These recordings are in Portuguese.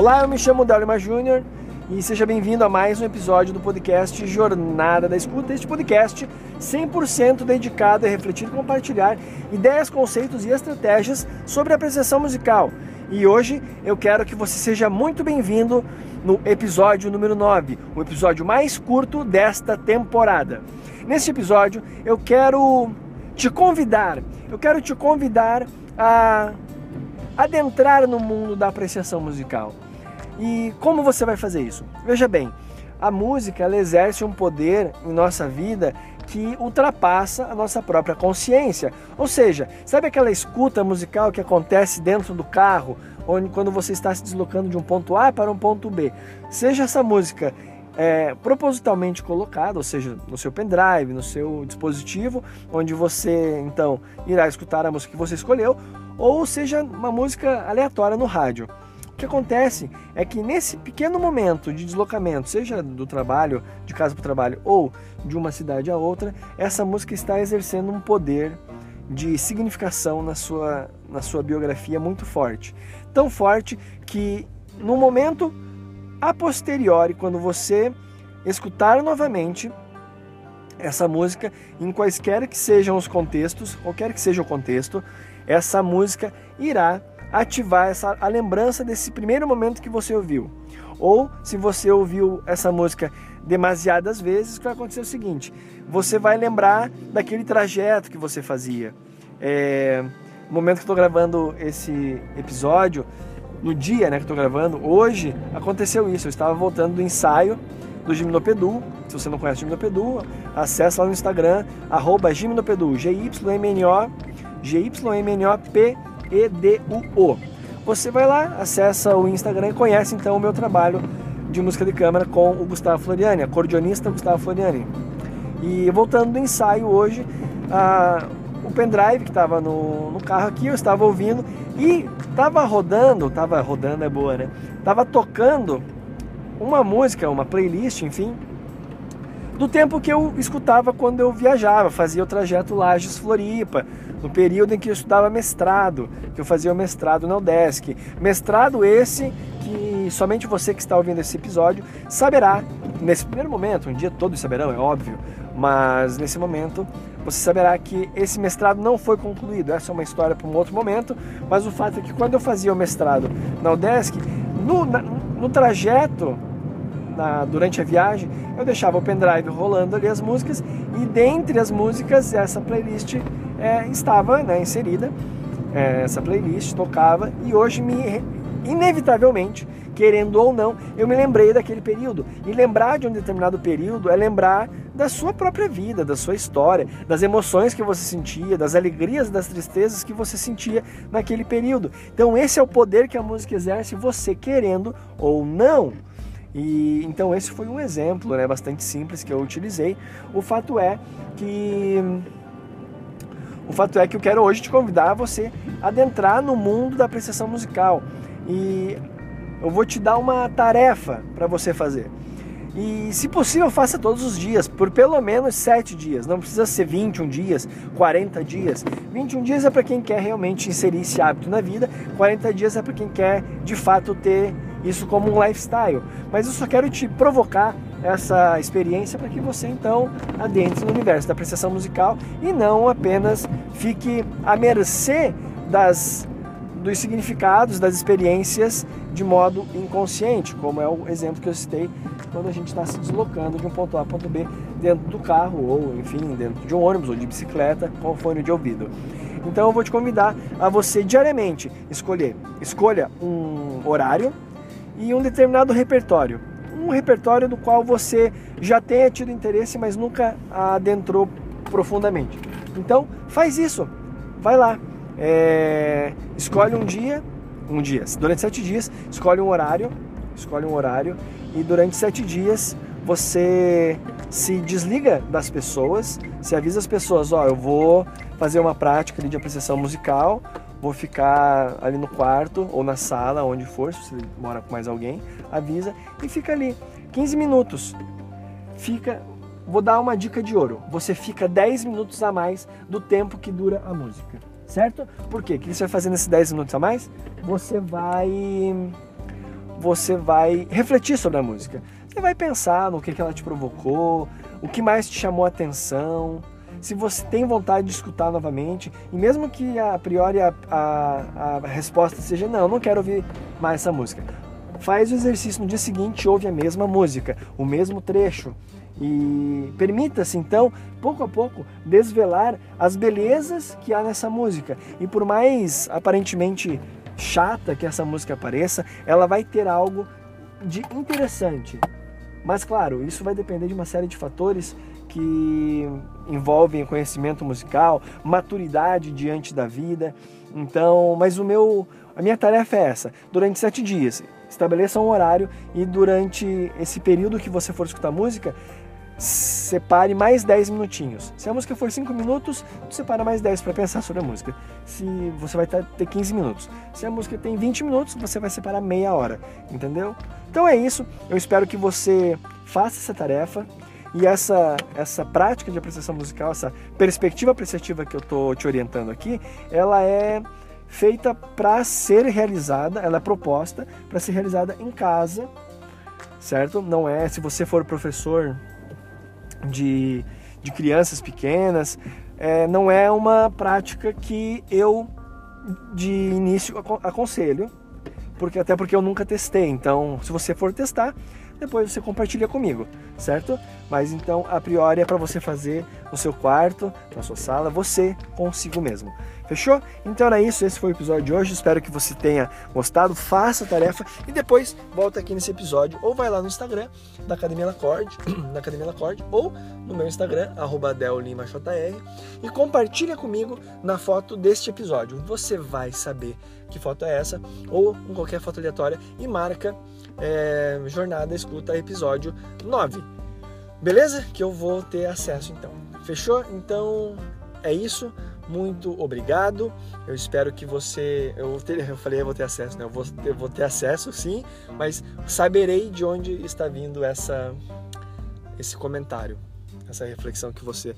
Olá, eu me chamo Dalima Júnior e seja bem-vindo a mais um episódio do podcast Jornada da Escuta. Este podcast 100% dedicado a refletir e compartilhar ideias, conceitos e estratégias sobre apreciação musical. E hoje eu quero que você seja muito bem-vindo no episódio número 9, o episódio mais curto desta temporada. Neste episódio eu quero te convidar, eu quero te convidar a adentrar no mundo da apreciação musical. E como você vai fazer isso? Veja bem, a música ela exerce um poder em nossa vida que ultrapassa a nossa própria consciência. Ou seja, sabe aquela escuta musical que acontece dentro do carro, onde quando você está se deslocando de um ponto A para um ponto B? Seja essa música é, propositalmente colocada, ou seja, no seu pendrive, no seu dispositivo, onde você então irá escutar a música que você escolheu, ou seja, uma música aleatória no rádio. Que acontece é que nesse pequeno momento de deslocamento, seja do trabalho, de casa para o trabalho ou de uma cidade a outra, essa música está exercendo um poder de significação na sua, na sua biografia muito forte. Tão forte que no momento a posteriori, quando você escutar novamente essa música, em quaisquer que sejam os contextos, qualquer que seja o contexto, essa música irá ativar essa, a lembrança desse primeiro momento que você ouviu. Ou se você ouviu essa música demasiadas vezes, o que vai acontecer é o seguinte: você vai lembrar daquele trajeto que você fazia. É, no momento que estou gravando esse episódio, no dia né, que estou gravando, hoje aconteceu isso. Eu estava voltando do ensaio do Gimnopedu. Se você não conhece o Gimnopedu, acessa lá no Instagram, arroba Gimnopedu, G-Y-M-N-O G-Y-M-N-O-P-E-D-U-O. Você vai lá, acessa o Instagram e conhece então o meu trabalho de música de câmara com o Gustavo Floriani, acordeonista Gustavo Floriani. E voltando do ensaio hoje, a, o pendrive que estava no, no, carro aqui, eu estava ouvindo e estava rodando, estava rodando é boa, né? Tava tocando uma música, uma playlist, enfim, do tempo que eu escutava quando eu viajava, fazia o trajeto Lages Floripa, no período em que eu estudava mestrado, que eu fazia o mestrado na UDESC. Mestrado esse que somente você que está ouvindo esse episódio saberá, nesse primeiro momento, um dia todos saberão, é óbvio, mas nesse momento você saberá que esse mestrado não foi concluído. Essa é uma história para um outro momento, mas o fato é que quando eu fazia o mestrado na UDESC, no, na, no trajeto na, durante a viagem, eu deixava o pendrive rolando ali as músicas e dentre as músicas essa playlist é, estava né, inserida, é, essa playlist tocava e hoje me inevitavelmente, querendo ou não, eu me lembrei daquele período. E lembrar de um determinado período é lembrar da sua própria vida, da sua história, das emoções que você sentia, das alegrias das tristezas que você sentia naquele período. Então esse é o poder que a música exerce, você querendo ou não. E então esse foi um exemplo, né, bastante simples que eu utilizei. O fato é que o fato é que eu quero hoje te convidar a você adentrar no mundo da apreciação musical. E eu vou te dar uma tarefa para você fazer. E se possível, faça todos os dias, por pelo menos 7 dias. Não precisa ser 21 dias, 40 dias. 21 dias é para quem quer realmente inserir esse hábito na vida, 40 dias é para quem quer de fato ter isso como um lifestyle. Mas eu só quero te provocar essa experiência para que você então adentre no universo da apreciação musical e não apenas fique à mercê das dos significados, das experiências de modo inconsciente, como é o exemplo que eu citei quando a gente está se deslocando de um ponto A a ponto B dentro do carro ou, enfim, dentro de um ônibus ou de bicicleta com fone de ouvido. Então eu vou te convidar a você diariamente escolher, escolha um horário e um determinado repertório. Um repertório do qual você já tenha tido interesse, mas nunca adentrou profundamente. Então, faz isso. Vai lá. É... Escolhe um dia, um dia, durante sete dias, escolhe um horário, escolhe um horário e durante sete dias você se desliga das pessoas, se avisa as pessoas, ó, oh, eu vou fazer uma prática de apreciação musical, vou ficar ali no quarto ou na sala, onde for, se você mora com mais alguém, avisa e fica ali 15 minutos. Fica, vou dar uma dica de ouro. Você fica 10 minutos a mais do tempo que dura a música, certo? Por quê? O que você vai fazer nesses 10 minutos a mais? Você vai você vai refletir sobre a música. Você vai pensar no que, que ela te provocou, o que mais te chamou a atenção, se você tem vontade de escutar novamente, e mesmo que a priori a, a, a resposta seja não, não quero ouvir mais essa música. Faz o exercício no dia seguinte, ouve a mesma música, o mesmo trecho, e permita-se então, pouco a pouco, desvelar as belezas que há nessa música. E por mais aparentemente chata que essa música pareça, ela vai ter algo de interessante. Mas claro, isso vai depender de uma série de fatores que envolvem conhecimento musical, maturidade diante da vida. Então, mas o meu, a minha tarefa é essa: durante sete dias, estabeleça um horário e durante esse período que você for escutar música, separe mais 10 minutinhos. Se a música for 5 minutos, separa mais 10 para pensar sobre a música. Se você vai ter 15 minutos. Se a música tem 20 minutos, você vai separar meia hora, entendeu? Então é isso. Eu espero que você faça essa tarefa. E essa, essa prática de apreciação musical, essa perspectiva apreciativa que eu estou te orientando aqui, ela é feita para ser realizada, ela é proposta para ser realizada em casa, certo? Não é se você for professor de, de crianças pequenas, é, não é uma prática que eu de início aconselho, porque até porque eu nunca testei. Então, se você for testar, depois você compartilha comigo, certo? Mas então, a priori é para você fazer no seu quarto, na sua sala, você consigo mesmo. Fechou? Então era isso, esse foi o episódio de hoje. Espero que você tenha gostado. Faça a tarefa e depois volta aqui nesse episódio ou vai lá no Instagram da Academia Lacorde, da Academia Lacorde ou no meu Instagram @dellimajr e compartilha comigo na foto deste episódio. Você vai saber que foto é essa ou em qualquer foto aleatória e marca é, Jornada Escuta episódio 9. Beleza? Que eu vou ter acesso então. Fechou? Então é isso. Muito obrigado. Eu espero que você. Eu, ter, eu falei, eu vou ter acesso, né? Eu vou, vou ter acesso sim, mas saberei de onde está vindo essa, esse comentário, essa reflexão que você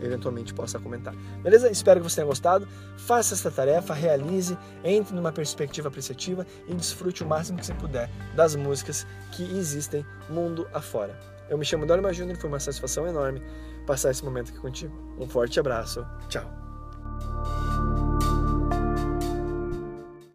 eventualmente possa comentar. Beleza? Espero que você tenha gostado. Faça essa tarefa, realize, entre numa perspectiva apreciativa e desfrute o máximo que você puder das músicas que existem mundo afora. Eu me chamo Dória Júnior, foi uma satisfação enorme passar esse momento aqui contigo. Um forte abraço. Tchau.